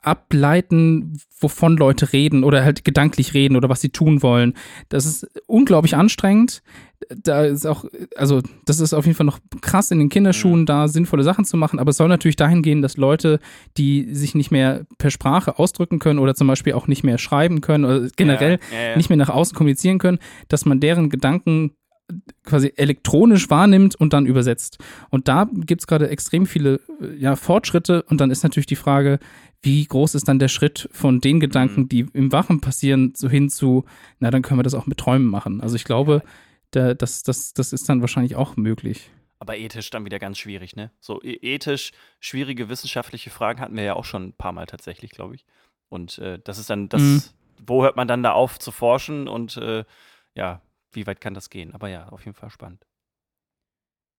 ableiten, wovon Leute reden oder halt gedanklich reden oder was sie tun wollen. Das ist unglaublich anstrengend. Da ist auch, also das ist auf jeden Fall noch krass in den Kinderschuhen, da sinnvolle Sachen zu machen, aber es soll natürlich dahin gehen, dass Leute, die sich nicht mehr per Sprache ausdrücken können oder zum Beispiel auch nicht mehr schreiben können oder generell ja, ja, ja. nicht mehr nach außen kommunizieren können, dass man deren Gedanken quasi elektronisch wahrnimmt und dann übersetzt. Und da gibt es gerade extrem viele äh, ja, Fortschritte und dann ist natürlich die Frage, wie groß ist dann der Schritt von den Gedanken, Mhm. die im Wachen passieren, so hin zu, na, dann können wir das auch mit Träumen machen. Also ich glaube, da, das, das, das ist dann wahrscheinlich auch möglich. Aber ethisch dann wieder ganz schwierig, ne? So e- ethisch schwierige wissenschaftliche Fragen hatten wir ja auch schon ein paar Mal tatsächlich, glaube ich. Und äh, das ist dann das, Mhm. wo hört man dann da auf zu forschen und äh, ja, wie weit kann das gehen? Aber ja, auf jeden Fall spannend.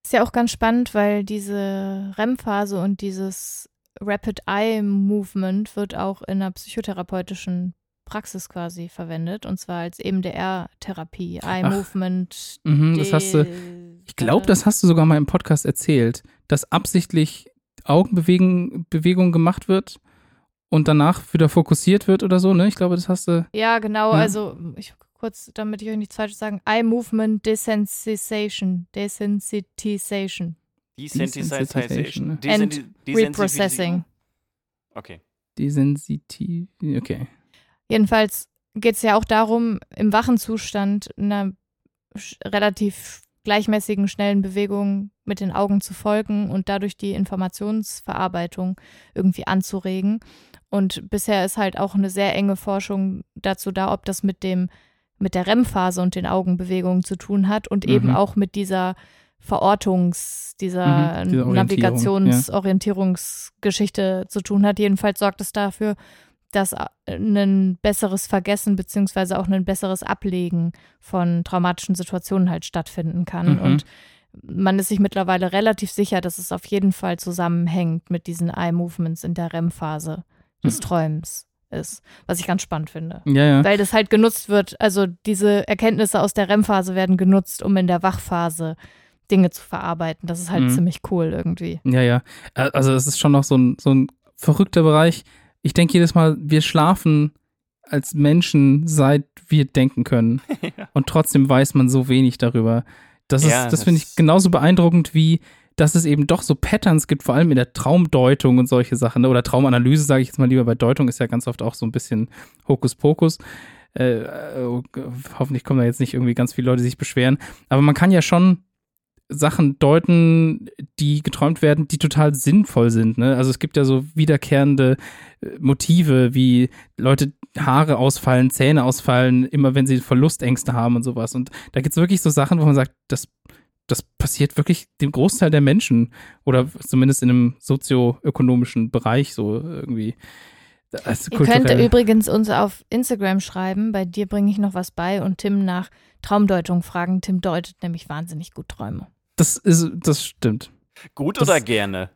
Ist ja auch ganz spannend, weil diese REM-Phase und dieses Rapid Eye Movement wird auch in einer psychotherapeutischen Praxis quasi verwendet und zwar als EMDR-Therapie. Eye Ach, Movement. Mhm, das hast du, ich glaube, das hast du sogar mal im Podcast erzählt, dass absichtlich Augenbewegungen Bewegung gemacht wird und danach wieder fokussiert wird oder so, ne? Ich glaube, das hast du. Ja, genau. Ja. Also ich kurz, damit ich euch nichts falsch sagen. Eye Movement Desensitization. Desensitization. Desensitization. Desenti- Reprocessing. Okay. Desensitiv. Okay. Jedenfalls geht es ja auch darum, im wachen Zustand einer relativ gleichmäßigen, schnellen Bewegung mit den Augen zu folgen und dadurch die Informationsverarbeitung irgendwie anzuregen. Und bisher ist halt auch eine sehr enge Forschung dazu da, ob das mit dem, mit der REM-Phase und den Augenbewegungen zu tun hat und eben Mhm. auch mit dieser Verortungs-, dieser Mhm, dieser Orientierung, Navigations-Orientierungsgeschichte zu tun hat. Jedenfalls sorgt es dafür, dass äh, ein besseres Vergessen beziehungsweise auch ein besseres Ablegen von traumatischen Situationen halt stattfinden kann. Mhm. Und man ist sich mittlerweile relativ sicher, dass es auf jeden Fall zusammenhängt mit diesen Eye-Movements in der REM-Phase des Mhm. Träumens ist, was ich ganz spannend finde. Ja, ja. Weil das halt genutzt wird, also diese Erkenntnisse aus der REM-Phase werden genutzt, um in der Wachphase Dinge zu verarbeiten. Das ist halt Mhm. ziemlich cool irgendwie. Ja, ja. Ä- Also es ist schon noch so ein, so ein verrückter Bereich. Ich denke jedes Mal, wir schlafen als Menschen, seit wir denken können. Und trotzdem weiß man so wenig darüber. Das, ist, Ja, das das- finde ich genauso beeindruckend wie, dass es eben doch so Patterns gibt, vor allem in der Traumdeutung und solche Sachen. ne? Oder Traumanalyse, sage ich jetzt mal lieber. Bei Deutung ist ja ganz oft auch so ein bisschen Hokuspokus. Äh, äh, hoffentlich kommen da jetzt nicht irgendwie ganz viele Leute, die sich beschweren. Aber man kann ja schon Sachen deuten, die geträumt werden, die total sinnvoll sind. Ne? Also es gibt ja so wiederkehrende äh, Motive, wie Leute Haare ausfallen, Zähne ausfallen, immer wenn sie Verlustängste haben und sowas. Und da gibt es wirklich so Sachen, wo man sagt, das, das passiert wirklich dem Großteil der Menschen oder zumindest in einem sozioökonomischen Bereich so irgendwie. Also Ihr könnt übrigens uns auf Instagram schreiben. Bei dir bringe ich noch was bei und Tim nach Traumdeutung fragen. Tim deutet nämlich wahnsinnig gut Träume. Das ist, das stimmt. Gut Das- oder gerne?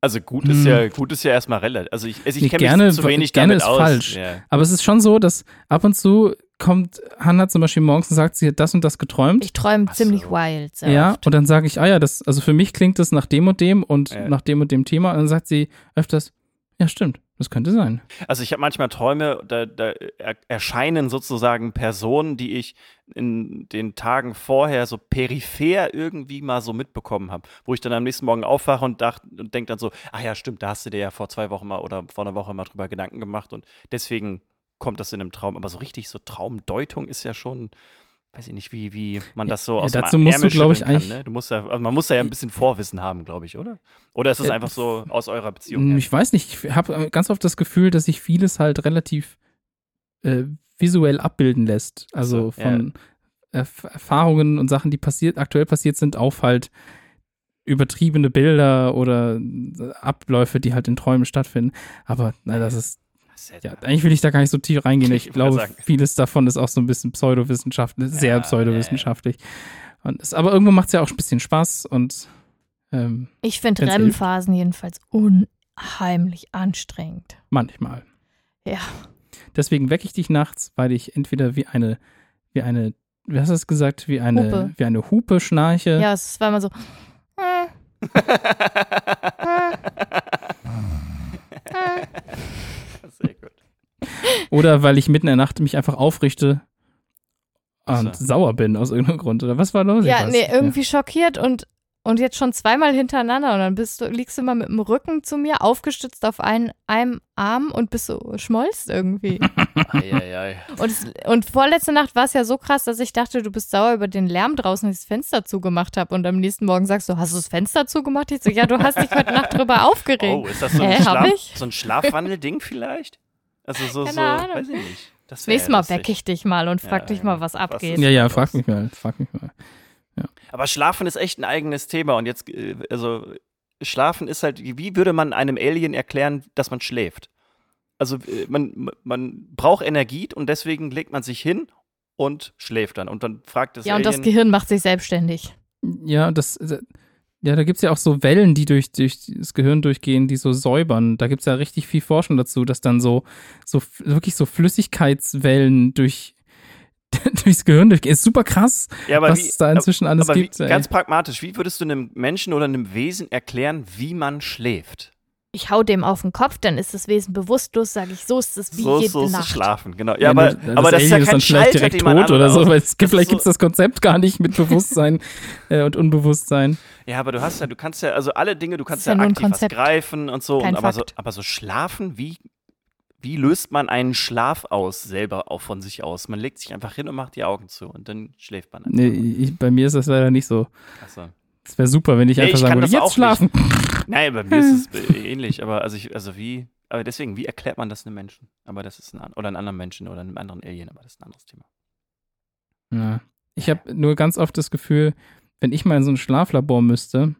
Also gut ist Hm. ja gut ist ja erstmal relativ. Also ich, also ich Nee, kenne gerne- mich zu wenig gerne damit ist aus. falsch. Ja. Aber es ist schon so, dass ab und zu kommt Hannah zum Beispiel morgens und sagt, sie hat das und das geträumt. Ich träume Ach so. ziemlich wild. Sehr ja, oft. und dann sage ich, ah ja, das, also für mich klingt das nach dem und dem und Ja. nach dem und dem Thema. Und dann sagt sie öfters, ja, stimmt, das könnte sein. Also ich habe manchmal Träume, da, da er, erscheinen sozusagen Personen, die ich in den Tagen vorher so peripher irgendwie mal so mitbekommen habe, wo ich dann am nächsten Morgen aufwache und, und denke dann so, ach ja, stimmt, da hast du dir ja vor zwei Wochen mal oder vor einer Woche mal drüber Gedanken gemacht und deswegen kommt das in einem Traum. Aber so richtig so Traumdeutung ist ja schon, weiß ich nicht, wie, wie man das so Ja, aus dazu dem musst du, Ärmel glaub ich, schütteln eigentlich- kann, ne? Du musst ja, also man muss da ja ein bisschen Vorwissen haben, glaube ich, oder? Oder ist es Ja, einfach so aus eurer Beziehung? Hm, her? Ich weiß nicht, ich habe ganz oft das Gefühl, dass sich vieles halt relativ äh, visuell abbilden lässt. Also so, von Erf Erfahrungen und Sachen, die passiert, aktuell passiert sind, auf halt übertriebene Bilder oder äh, Abläufe, die halt in Träumen stattfinden. Aber na, Das ist Ja, eigentlich will ich da gar nicht so tief reingehen. Ich Ich glaube, vieles davon ist auch so ein bisschen pseudowissenschaftlich, sehr Ja, pseudowissenschaftlich. Und es, aber irgendwo macht es ja auch ein bisschen Spaß und ähm, Ich finde REM-Phasen jedenfalls unheimlich anstrengend. manchmal. Ja. Deswegen wecke ich dich nachts, weil ich entweder wie eine, wie eine, wie hast du es gesagt, wie eine, Hupe. wie eine Hupe schnarche. Ja, es war immer so. Oder weil ich mitten in der Nacht mich einfach aufrichte und So. sauer bin aus irgendeinem Grund. Oder was war los? Ja, nee, irgendwie schockiert und, und jetzt schon zweimal hintereinander und dann bist du, liegst du immer mit dem Rücken zu mir, aufgestützt auf einen, einem Arm und bist so schmolzt irgendwie. Eieiei. und, es, und vorletzte Nacht war es ja so krass, dass ich dachte, du bist sauer über den Lärm draußen, dass ich das Fenster zugemacht habe und am nächsten Morgen sagst du, hast du das Fenster zugemacht? Ich so, ja, du hast dich heute Nacht drüber aufgeregt. Oh, ist das so ein, Hä, Schlaf, so ein Schlafwandel-Ding vielleicht? Also so, Keine so Ahnung. weiß ich nicht. Das Das wär nächste Mal lustig. weck ich dich mal und frag Ja, dich ja. mal, was abgeht. Ja, ja, frag mich mal, frag mich mal. Aber Schlafen ist echt ein eigenes Thema. Und jetzt, äh, also, Schlafen ist halt, wie würde man einem Alien erklären, dass man schläft? Also, äh, man, man braucht Energie und deswegen legt man sich hin und schläft dann. Und dann fragt das Ja, und Alien. das Gehirn macht sich selbstständig. Ja, das, ja, da gibt es ja auch so Wellen, die durch, durch das Gehirn durchgehen, die so säubern. Da gibt es ja richtig viel Forschung dazu, dass dann so, so wirklich so Flüssigkeitswellen durch, durchs Gehirn durchgehen. Ist super krass, ja, was wie, es da inzwischen alles gibt. wie, ganz pragmatisch, wie würdest du einem Menschen oder einem Wesen erklären, wie man schläft? Ich hau dem auf den Kopf, dann ist das Wesen bewusstlos, sage ich, so ist es wie so jede so Nacht. schlafen, genau. Ja, Ja, aber, nur aber das ist ja kein dann vielleicht Schalter, direkt tot oder so, weil es, Das vielleicht ist gibt es das Konzept gar nicht mit Bewusstsein äh, und Unbewusstsein. Ja, aber du hast ja, du kannst ja, also alle Dinge, du kannst ja ja, aktiv was Konzept. greifen und so, Kein und aber, so aber so schlafen, wie, wie löst man einen Schlaf aus, selber auch von sich aus? Man legt sich einfach hin und macht die Augen zu und dann schläft man. Nee, ich, bei mir ist das leider nicht so. Achso. Es wäre super, wenn ich Nee, einfach ich sagen würde, jetzt schlafen. Nein, bei mir ist es äh, ähnlich, aber also ich, also wie, aber deswegen, wie erklärt man das einem Menschen? Aber das ist ein, oder einem anderen Menschen oder einem anderen Alien, aber das ist ein anderes Thema. Ja. Ich habe nur ganz oft das Gefühl, wenn ich mal in so ein Schlaflabor müsste,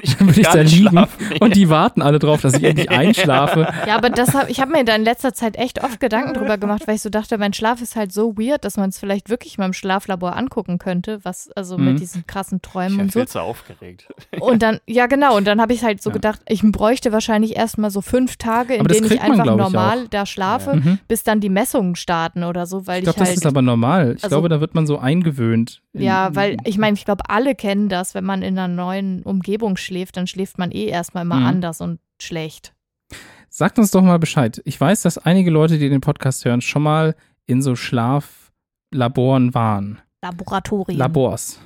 Ich würde ich gar da nicht liegen und die warten alle drauf, dass ich endlich einschlafe. Ja, aber das hab, ich habe mir da in letzter Zeit echt oft Gedanken drüber gemacht, weil ich so dachte, mein Schlaf ist halt so weird, dass man es vielleicht wirklich mal im Schlaflabor angucken könnte, was also Mhm. mit diesen krassen ich Träumen bin und so. zu aufgeregt. Und dann, ja genau, und dann habe ich halt so Ja. gedacht, ich bräuchte wahrscheinlich erstmal so fünf Tage, in das denen ich man, einfach glaub ich, normal auch. da schlafe, Mhm. bis dann die Messungen starten oder so, weil Ich ich, glaube, das halt. ist aber normal. Ich also- glaube, da wird man so eingewöhnt. In- ja, weil ich meine, ich glaube, alle kennen das, wenn man in einer neuen Umgebung schläft, dann schläft man eh erstmal immer Mhm. anders und schlecht. Sagt uns doch mal Bescheid. Ich weiß, dass einige Leute, die den Podcast hören, schon mal in so Schlaflaboren waren. Laboratorien. Labors.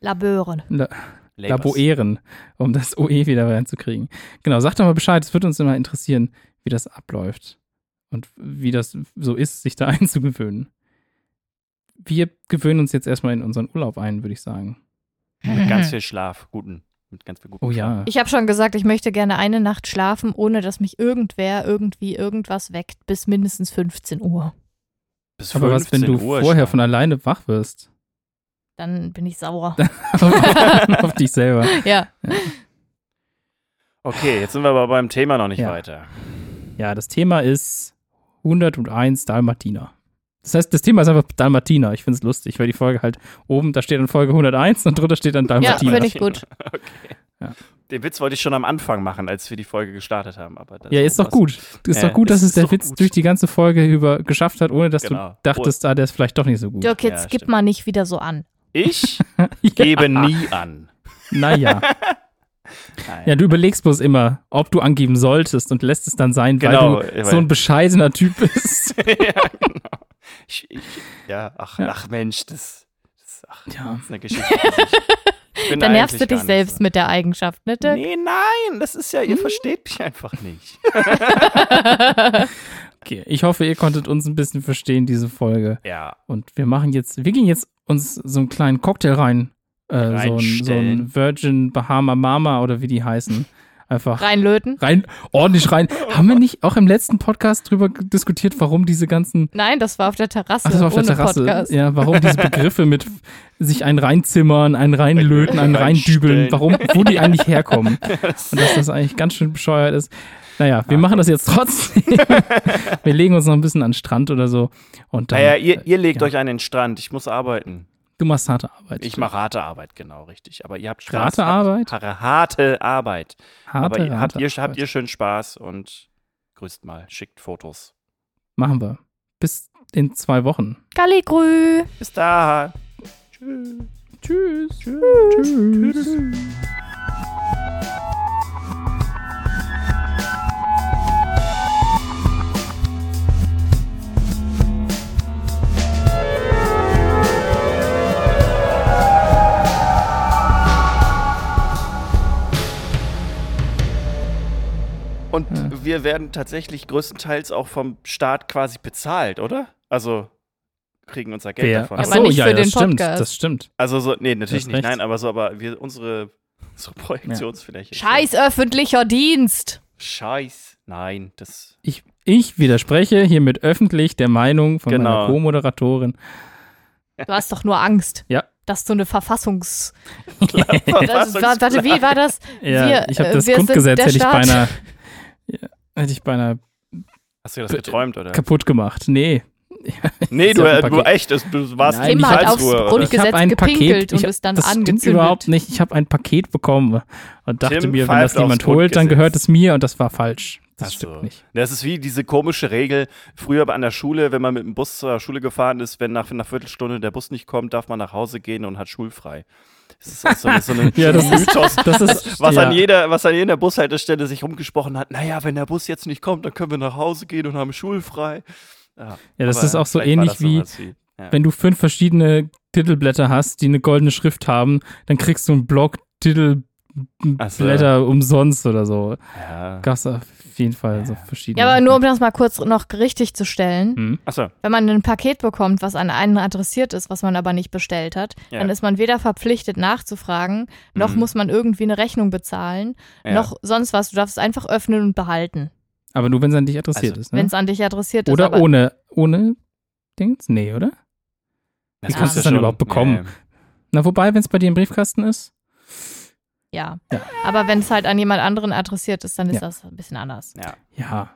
Labören. La Labors. Laboeren, um das OE wieder reinzukriegen. Genau, sagt doch mal Bescheid. Es würde uns immer interessieren, wie das abläuft. Und wie das so ist, sich da einzugewöhnen. Wir gewöhnen uns jetzt erstmal in unseren Urlaub ein, würde ich sagen. Mit ganz viel Schlaf, guten, mit ganz viel guten Oh ja. Ich habe schon gesagt, ich möchte gerne eine Nacht schlafen, ohne dass mich irgendwer irgendwie irgendwas weckt, bis mindestens 15 Uhr. Bis Aber was, wenn 15 du Uhr vorher schlafen. von alleine wach wirst? Dann bin ich sauer. auf dich selber. ja. Okay, jetzt sind wir aber beim Thema noch nicht Ja. weiter. Ja, das Thema ist 101 Dalmatiner. Das heißt, das Thema ist einfach Dalmatiner. Ich finde es lustig, weil die Folge halt oben, da steht dann Folge 101 und drunter steht dann Ja, Dalmatiner. finde ich gut. Okay. Ja. Den Witz wollte ich schon am Anfang machen, als wir die Folge gestartet haben. Aber das Ja, ist doch gut. Ist Ja, doch gut, dass es der Witz gut. durch die ganze Folge über geschafft hat, ohne dass Genau. du dachtest, ah, der ist vielleicht doch nicht so gut. Dirk, jetzt Ja, gib stimmt. mal nicht wieder so an. Ich ja. gebe nie an. Naja. Nein. Ja, du überlegst bloß immer, ob du angeben solltest und lässt es dann sein, Genau, weil du weil- so ein bescheidener Typ bist. ja, genau. Ich, ich, ja, ach, Ja. ach Mensch, das, das, ach, Ja. das ist eine Geschichte. Dann nervst du dich selbst so. mit der Eigenschaft, ne, Dirk? Nee, nein, das ist ja, ihr versteht mich einfach nicht. Okay, ich hoffe, ihr konntet uns ein bisschen verstehen, diese Folge. Ja, Und wir machen jetzt, wir gehen jetzt uns so einen kleinen Cocktail rein. Äh, so, ein, so ein Virgin Bahama Mama oder wie die heißen. Einfach Reinlöten? rein, ordentlich rein. Haben wir nicht auch im letzten Podcast drüber diskutiert, warum diese ganzen, Nein, das war auf der Terrasse. ach, das war auf der ohne Terrasse, Podcast. ja, warum diese Begriffe mit sich ein reinzimmern, ein reinlöten, ein reindübeln, warum, wo die eigentlich herkommen. Und dass das eigentlich ganz schön bescheuert ist. Naja, wir machen das jetzt trotzdem. wir legen uns noch ein bisschen an den Strand oder so. Und dann, naja, ihr, ihr legt ja. euch an den Strand. Ich muss arbeiten. Du machst harte Arbeit. Ich mache harte Arbeit, genau, richtig. Aber ihr habt Spaß. Harte habt, Arbeit? Harte, harte Arbeit. harte, Aber ihr, habt, ihr, Arbeit. habt ihr schön Spaß und grüßt mal, schickt Fotos. Machen wir. Bis in zwei Wochen. Galligrü. Bis da. Tschüss. Tschüss. Tschüss. Tschüss. Und Ja. wir werden tatsächlich größtenteils auch vom Staat quasi bezahlt, oder? Also kriegen unser Geld Wer? davon. Ach Aber so, nicht ja, für ja, den das stimmt. Podcast. Das stimmt. Also so, nee, natürlich nicht, recht. nein, aber so, aber wir, unsere, unsere Projektionsfläche. Scheiß öffentlicher Dienst. Scheiß. Nein, das. Ich, ich widerspreche hiermit öffentlich der Meinung von Genau. meiner Co-Moderatorin. Du hast doch nur Angst. Ja, Das ist so eine Verfassungs. War- warte, wie war das? Ja, Wir, ich habe äh, das wir Grundgesetz der hätte ich Staat. beinahe, ja, hätte ich beinahe Hast du das geträumt, oder? kaputt gemacht. Nee. Nee, du, ein du echt, du warst Nein, in Tim hat aufs Karlsruhe, oder? Grund- Gesetz ich habe ein gepinkelt Paket, und ich, ist dann das stimmt angezündet. überhaupt nicht. Ich habe ein Paket bekommen und dachte Tim mir, wenn das niemand aufs holt, dann Grundgesetz. gehört es mir und das war falsch. Das Ach so. stimmt nicht. Das ist wie diese komische Regel, früher an der Schule, wenn man mit dem Bus zur Schule gefahren ist, wenn nach einer Viertelstunde der Bus nicht kommt, darf man nach Hause gehen und hat schulfrei. Das ist auch so, eine- so ein Ja, das ist- Mythos, Das ist was, ja, an jeder, was an jeder Bushaltestelle sich rumgesprochen hat. Naja, wenn der Bus jetzt nicht kommt, dann können wir nach Hause gehen und haben schulfrei. Ja, ja, das ist auch so ähnlich wie, ja. wenn du fünf verschiedene Titelblätter hast, die eine goldene Schrift haben, dann kriegst du einen Block Ach so. Titelblätter umsonst oder so. ja. Gab's auf jeden Fall so verschiedene. Ja, aber nur um das mal kurz noch richtig zu stellen. Hm. Achso, Wenn man ein Paket bekommt, was an einen adressiert ist, was man aber nicht bestellt hat, Ja. dann ist man weder verpflichtet nachzufragen, noch Mhm. muss man irgendwie eine Rechnung bezahlen, ja. noch sonst was. Du darfst es einfach öffnen und behalten, Aber nur, wenn es an dich adressiert Also, ist, ne? wenn es an dich adressiert ist. Oder ohne, ohne Dings? Nee, oder? Das Wie kannst du ja es dann überhaupt bekommen? Ja, ja. Na, wobei, wenn es bei dir im Briefkasten ist, Ja. Ja. Aber wenn es halt an jemand anderen adressiert ist, dann ist Ja. das ein bisschen anders. Ja. ja.